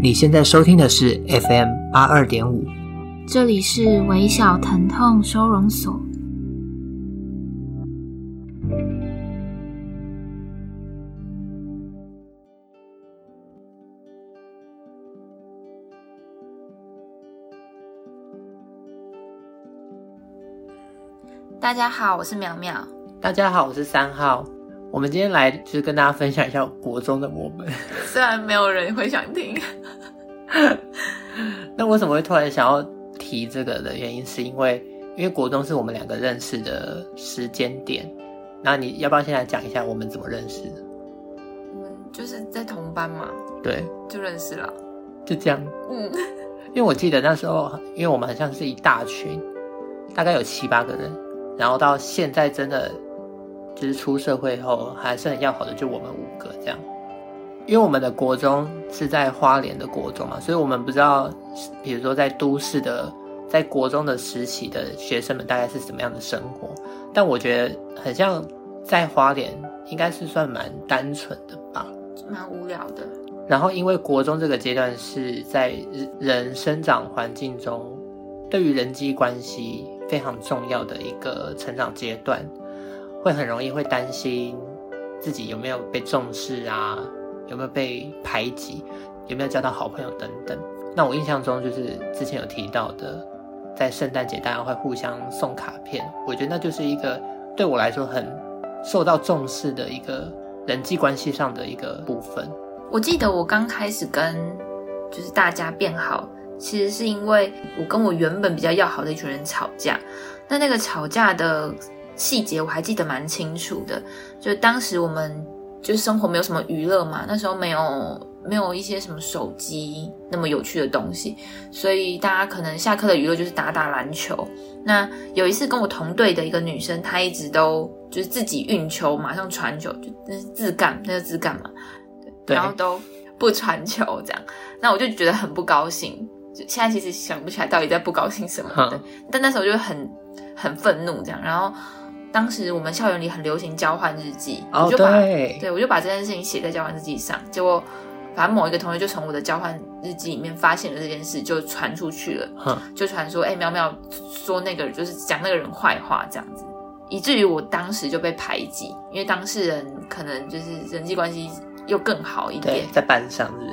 你现在收听的是 FM 八二点五，这里是微小疼痛收容所。大家好，我是苗苗。大家好，我是三号。我们今天来就是跟大家分享一下国中的我们。虽然没有人会想听，那为什么会突然想要提这个的原因，是因为因为国中是我们两个认识的时间点。那你要不要先来讲一下我们怎么认识的？我们就是在同班嘛，对，就认识了，就这样。嗯，因为我记得那时候，因为我们好像是一大群，大概有七八个人，然后到现在真的。就是出社会后还是很要好的，就我们五个这样。因为我们的国中是在花莲的国中嘛，所以我们不知道，比如说在都市的，在国中的时期的学生们大概是什么样的生活。但我觉得很像在花莲，应该是算蛮单纯的吧，蛮无聊的。然后因为国中这个阶段是在人生长环境中，对于人际关系非常重要的一个成长阶段。会很容易会担心自己有没有被重视啊，有没有被排挤，有没有交到好朋友等等。那我印象中就是之前有提到的，在圣诞节大家会互相送卡片，我觉得那就是一个对我来说很受到重视的一个人际关系上的一个部分。我记得我刚开始跟就是大家变好，其实是因为我跟我原本比较要好的一群人吵架，那那个吵架的。细节我还记得蛮清楚的，就当时我们就生活没有什么娱乐嘛，那时候没有没有一些什么手机那么有趣的东西，所以大家可能下课的娱乐就是打打篮球。那有一次跟我同队的一个女生，她一直都就是自己运球，马上传球，就那是自干，那是自干嘛，对，然后都不传球这样，那我就觉得很不高兴。就现在其实想不起来到底在不高兴什么，对，但那时候就很很愤怒这样，然后。当时我们校园里很流行交换日记，我就把对，对我就把这件事情写在交换日记上。结果，反正某一个同学就从我的交换日记里面发现了这件事，就传出去了。就传说，哎、欸，苗苗说那个人就是讲那个人坏话这样子，以至于我当时就被排挤，因为当事人可能就是人际关系又更好一点，在班上是不是？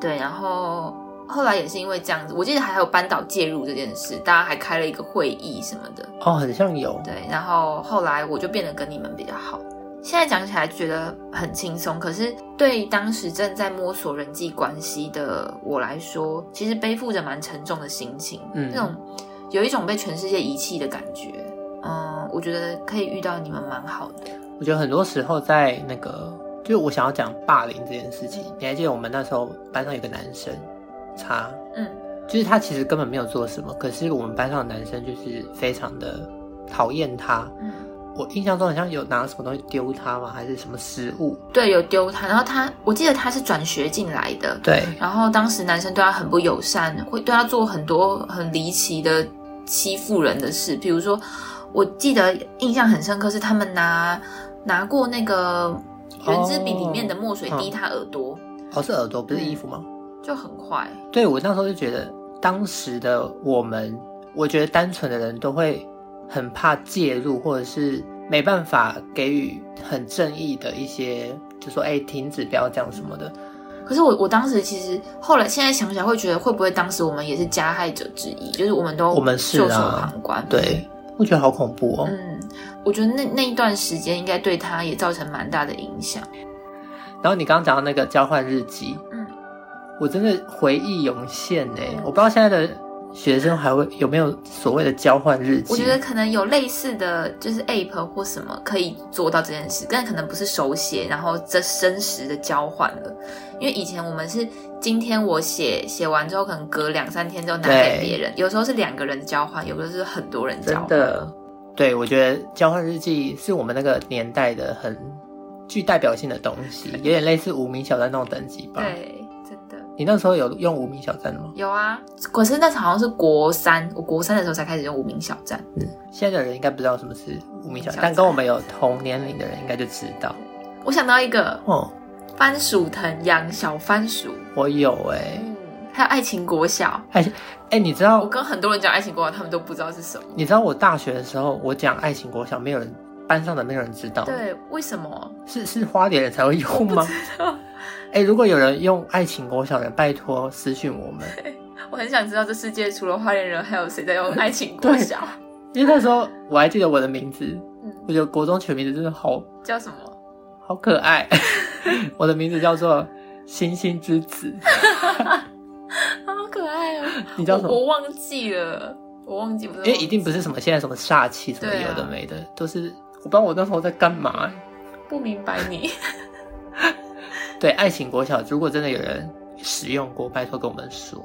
对，然后。后来也是因为这样子，我记得还有班导介入这件事，大家还开了一个会议什么的。哦，很像有。对，然后后来我就变得跟你们比较好。现在讲起来觉得很轻松，可是对当时正在摸索人际关系的我来说，其实背负着蛮沉重的心情。嗯，那种有一种被全世界遗弃的感觉。嗯，我觉得可以遇到你们蛮好的。我觉得很多时候在那个，就是我想要讲霸凌这件事情。你还记得我们那时候班上有个男生？差，嗯，就是他其实根本没有做什么，可是我们班上的男生就是非常的讨厌他。嗯，我印象中好像有拿什么东西丢他吗？还是什么食物？对，有丢他。然后他，我记得他是转学进来的。对。然后当时男生对他很不友善，会对他做很多很离奇的欺负人的事。比如说，我记得印象很深刻是他们拿拿过那个圆珠笔里面的墨水滴他耳朵。哦，是耳朵，不是衣服吗？嗯就很快，对，我那时候就觉得，当时的我们，我觉得单纯的人都会很怕介入，或者是没办法给予很正义的一些，就说哎，停止，不要这样什么的。可是我我当时其实后来现在想起来，会觉得会不会当时我们也是加害者之一，就是我们都我们是袖手旁观，对，我觉得好恐怖哦。嗯，我觉得那那一段时间应该对他也造成蛮大的影响。然后你刚刚讲到那个交换日记。我真的回忆涌现呢，我不知道现在的学生还会有没有所谓的交换日记。我觉得可能有类似的就是 App 或什么可以做到这件事，但可能不是手写，然后这真实的交换了。因为以前我们是今天我写写完之后，可能隔两三天就拿给别人，有时候是两个人交换，有的是很多人交换。真的，对，我觉得交换日记是我们那个年代的很具代表性的东西，有点类似无名小站那种等级吧。对。你那时候有用无名小站的吗？有啊，可是那好像是国三，我国三的时候才开始用无名小站。嗯，现在的人应该不知道什么是无名小站，但跟我们有同年龄的人应该就知道。我想到一个哦，番薯藤养小番薯，我有哎、欸嗯，还有爱情国小，爱情哎，你知道我跟很多人讲爱情国小，他们都不知道是什么。你知道我大学的时候，我讲爱情国小，没有人班上的没有人知道。对，为什么？是是花莲人才会用吗？哎、欸，如果有人用爱情国小的，拜托私讯我们。我很想知道这世界除了花莲人，还有谁在用爱情国小？因为那时候我还记得我的名字，嗯、我觉得国中取名字真的好叫什么？好可爱。我的名字叫做星星之子，好可爱哦。你叫什么？我，我忘记了，我忘记了。因为一定不是什么现在什么煞气什么有的没的，啊、都是我不知道我那时候在干嘛。不明白你。对，爱情国小，如果真的有人使用过，拜托跟我们说。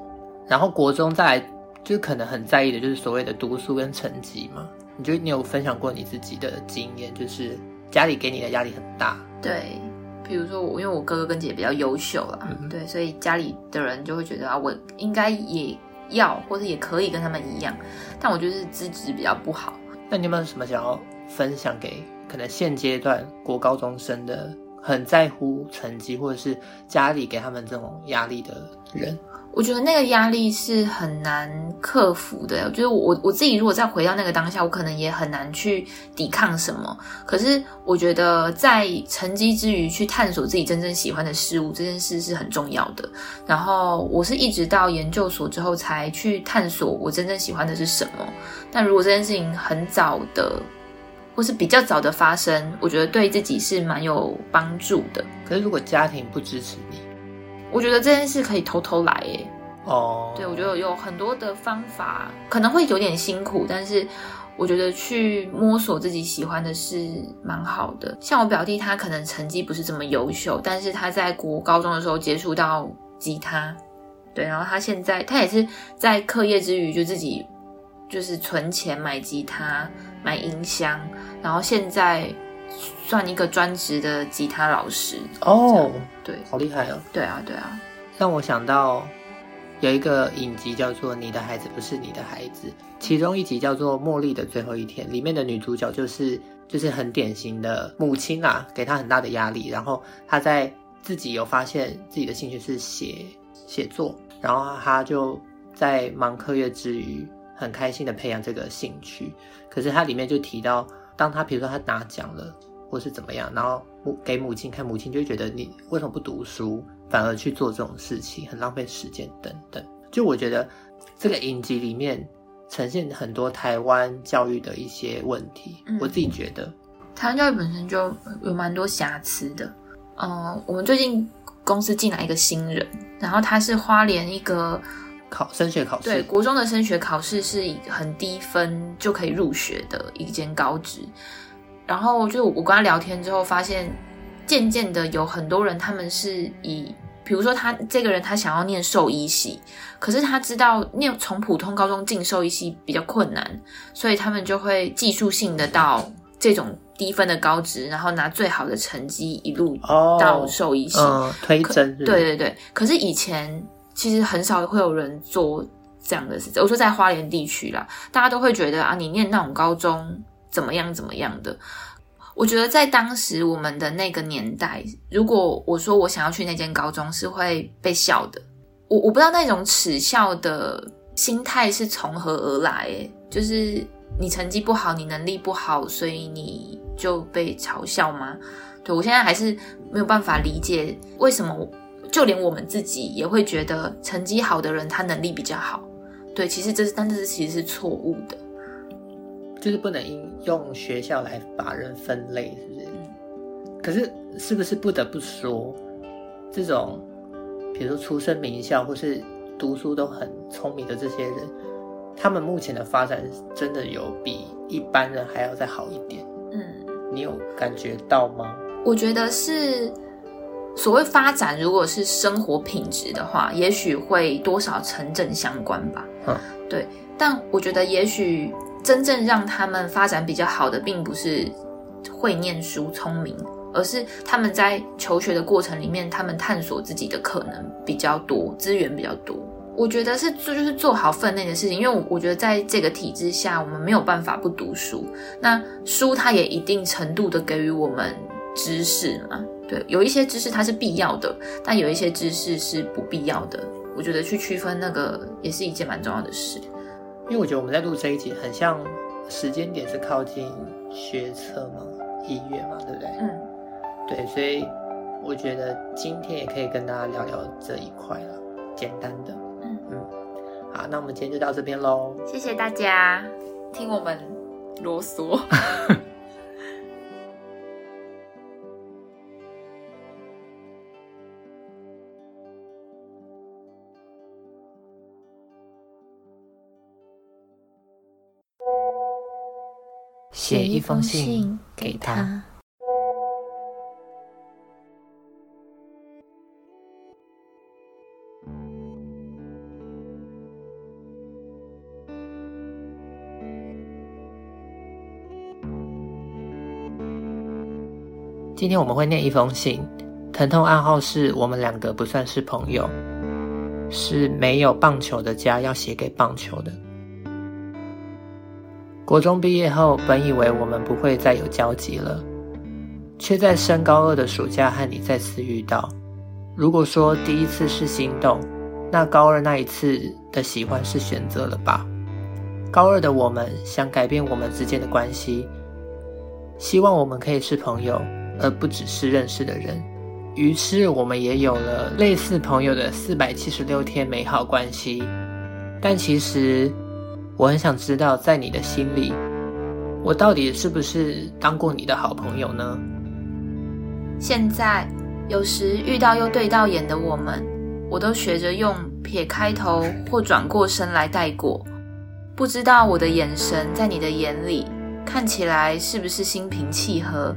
然后国中再来，就可能很在意的就是所谓的读书跟成绩嘛。你觉得你有分享过你自己的经验，就是家里给你的压力很大？对，比如说我，因为我哥哥跟姐姐比较优秀啦，嗯、对，所以家里的人就会觉得啊，我应该也要，或者也可以跟他们一样。但我就是资质比较不好。那你有没有什么想要分享给可能现阶段国高中生的？很在乎成绩，或者是家里给他们这种压力的人，我觉得那个压力是很难克服的。我觉得我我自己如果再回到那个当下，我可能也很难去抵抗什么。可是我觉得在成绩之余去探索自己真正喜欢的事物，这件事是很重要的。然后我是一直到研究所之后才去探索我真正喜欢的是什么。但如果这件事情很早的。或是比较早的发生，我觉得对自己是蛮有帮助的。可是如果家庭不支持你，我觉得这件事可以偷偷来耶。哦，对，我觉得有很多的方法，可能会有点辛苦，但是我觉得去摸索自己喜欢的是蛮好的。像我表弟，他可能成绩不是这么优秀，但是他在国高中的时候接触到吉他，对，然后他现在他也是在课业之余就自己就是存钱买吉他。买音箱，然后现在算一个专职的吉他老师哦，对，好厉害哦！对啊，对啊，让我想到有一个影集叫做《你的孩子不是你的孩子》，其中一集叫做《茉莉的最后一天》，里面的女主角就是就是很典型的母亲啊，给她很大的压力，然后她在自己有发现自己的兴趣是写写作，然后她就在忙课业之余。很开心的培养这个兴趣，可是它里面就提到，当他比如说他拿奖了，或是怎么样，然后母给母亲看，母亲就会觉得你为什么不读书，反而去做这种事情，很浪费时间等等。就我觉得这个影集里面呈现很多台湾教育的一些问题，嗯、我自己觉得台湾教育本身就有蛮多瑕疵的。嗯、呃，我们最近公司进来一个新人，然后他是花莲一个。考升学考试，对，国中的升学考试是以很低分就可以入学的一间高职。然后就我跟他聊天之后，发现渐渐的有很多人，他们是以，比如说他这个人他想要念兽医系，可是他知道念从普通高中进兽医系比较困难，所以他们就会技术性的到这种低分的高职，然后拿最好的成绩一路到兽医系，哦嗯、推甄。对对对，可是以前。其实很少会有人做这样的事情。我说在花莲地区啦，大家都会觉得啊，你念那种高中怎么样怎么样的。我觉得在当时我们的那个年代，如果我说我想要去那间高中，是会被笑的。我我不知道那种耻笑的心态是从何而来，就是你成绩不好，你能力不好，所以你就被嘲笑吗？对，我现在还是没有办法理解为什么。就连我们自己也会觉得成绩好的人他能力比较好，对，其实这是，但这是其实是错误的，就是不能用学校来把人分类，是不是？可是是不是不得不说，这种比如说出身名校或是读书都很聪明的这些人，他们目前的发展真的有比一般人还要再好一点？嗯，你有感觉到吗？我觉得是。所谓发展，如果是生活品质的话，也许会多少成正相关吧。嗯，对。但我觉得，也许真正让他们发展比较好的，并不是会念书、聪明，而是他们在求学的过程里面，他们探索自己的可能比较多，资源比较多。我觉得是做就是做好分内的事情，因为我我觉得在这个体制下，我们没有办法不读书。那书它也一定程度的给予我们知识嘛，对，有一些知识它是必要的，但有一些知识是不必要的。我觉得去区分那个也是一件蛮重要的事。因为我觉得我们在录这一集，很像时间点是靠近学测嘛，一月嘛，对不对？嗯，对，所以我觉得今天也可以跟大家聊聊这一块了，简单的。嗯，好，那我们今天就到这边喽。谢谢大家听我们啰嗦。写一封信给他。今天我们会念一封信，疼痛暗号是我们两个不算是朋友，是没有棒球的家要写给棒球的。国中毕业后，本以为我们不会再有交集了，却在升高二的暑假和你再次遇到。如果说第一次是心动，那高二那一次的喜欢是选择了吧？高二的我们想改变我们之间的关系，希望我们可以是朋友。而不只是认识的人，于是我们也有了类似朋友的四百七十六天美好关系。但其实，我很想知道，在你的心里，我到底是不是当过你的好朋友呢？现在，有时遇到又对到眼的我们，我都学着用撇开头或转过身来带过。不知道我的眼神在你的眼里看起来是不是心平气和？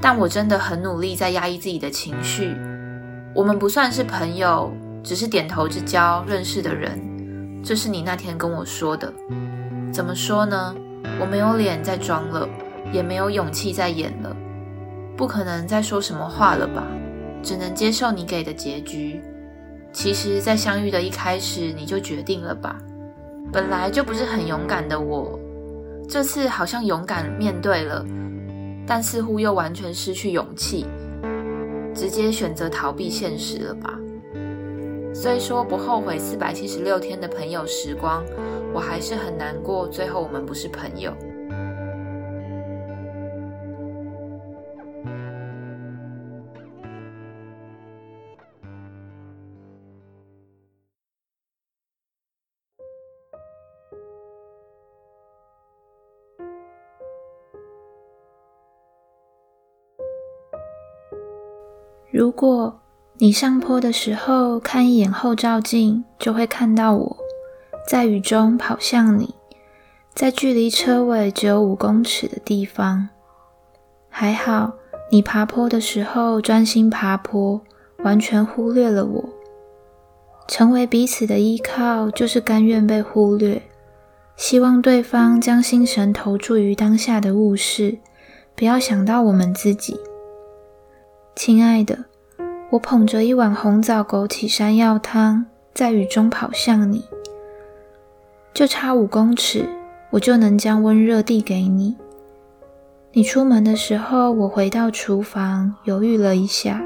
但我真的很努力在压抑自己的情绪。我们不算是朋友，只是点头之交认识的人。这是你那天跟我说的。怎么说呢？我没有脸再装了，也没有勇气再演了。不可能再说什么话了吧？只能接受你给的结局。其实，在相遇的一开始，你就决定了吧？本来就不是很勇敢的我，这次好像勇敢面对了。但似乎又完全失去勇气，直接选择逃避现实了吧？虽说不后悔四百七十六天的朋友时光，我还是很难过，最后我们不是朋友。如果你上坡的时候看一眼后照镜，就会看到我在雨中跑向你，在距离车尾只有五公尺的地方。还好，你爬坡的时候专心爬坡，完全忽略了我。成为彼此的依靠，就是甘愿被忽略。希望对方将心神投注于当下的物事，不要想到我们自己。亲爱的，我捧着一碗红枣枸杞山药汤，在雨中跑向你，就差五公尺，我就能将温热递给你。你出门的时候，我回到厨房，犹豫了一下。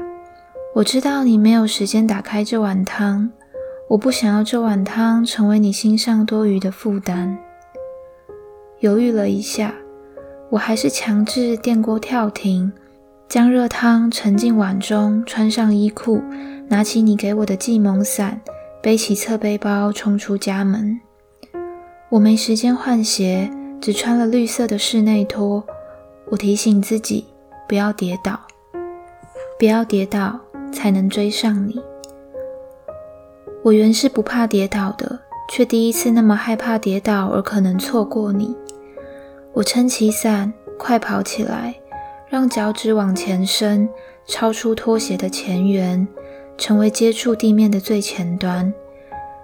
我知道你没有时间打开这碗汤，我不想要这碗汤成为你心上多余的负担。犹豫了一下，我还是强制电锅跳停。将热汤盛进碗中，穿上衣裤，拿起你给我的计谋伞，背起侧背包，冲出家门。我没时间换鞋，只穿了绿色的室内拖。我提醒自己不要跌倒，不要跌倒，才能追上你。我原是不怕跌倒的，却第一次那么害怕跌倒而可能错过你。我撑起伞，快跑起来。让脚趾往前伸，超出拖鞋的前缘，成为接触地面的最前端，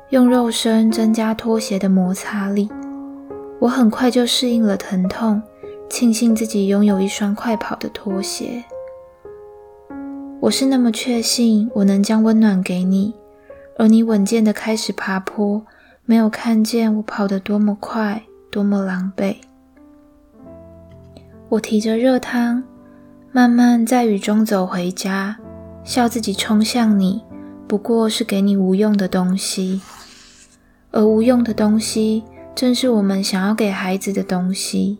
用肉身增加拖鞋的摩擦力。我很快就适应了疼痛，庆幸自己拥有一双快跑的拖鞋。我是那么确信我能将温暖给你，而你稳健地开始爬坡，没有看见我跑得多么快，多么狼狈。我提着热汤，慢慢在雨中走回家，笑自己冲向你，不过是给你无用的东西，而无用的东西正是我们想要给孩子的东西，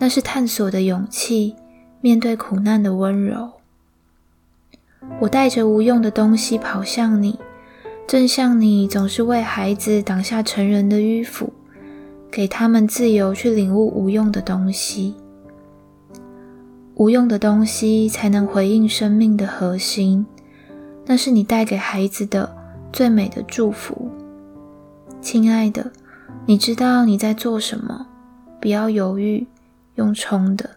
那是探索的勇气，面对苦难的温柔。我带着无用的东西跑向你，正像你总是为孩子挡下成人的迂腐，给他们自由去领悟无用的东西。无用的东西才能回应生命的核心，那是你带给孩子的最美的祝福。亲爱的，你知道你在做什么，不要犹豫，用冲的。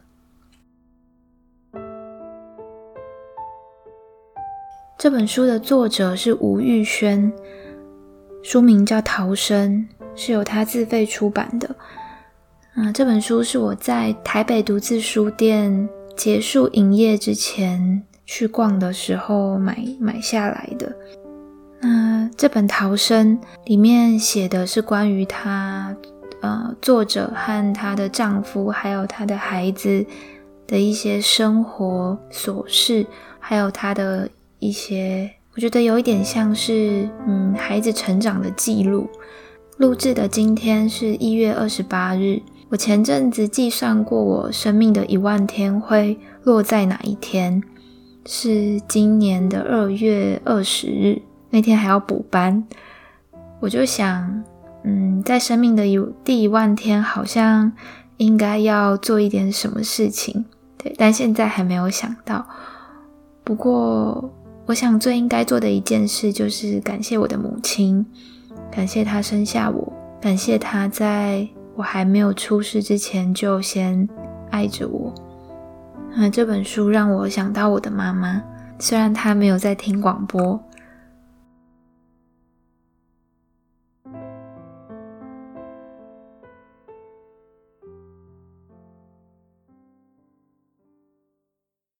这本书的作者是吴玉轩，书名叫《逃生》，是由他自费出版的。嗯，这本书是我在台北独自书店结束营业之前去逛的时候买买下来的。那这本《逃生》里面写的是关于她，呃，作者和她的丈夫还有她的孩子的一些生活琐事，还有她的一些，我觉得有一点像是，嗯，孩子成长的记录。录制的今天是一月二十八日。我前阵子计算过，我生命的一万天会落在哪一天？是今年的二月二十日，那天还要补班。我就想，嗯，在生命的有第一万天，好像应该要做一点什么事情，对，但现在还没有想到。不过，我想最应该做的一件事，就是感谢我的母亲，感谢她生下我，感谢她在。我还没有出世之前，就先爱着我。那这本书让我想到我的妈妈，虽然她没有在听广播，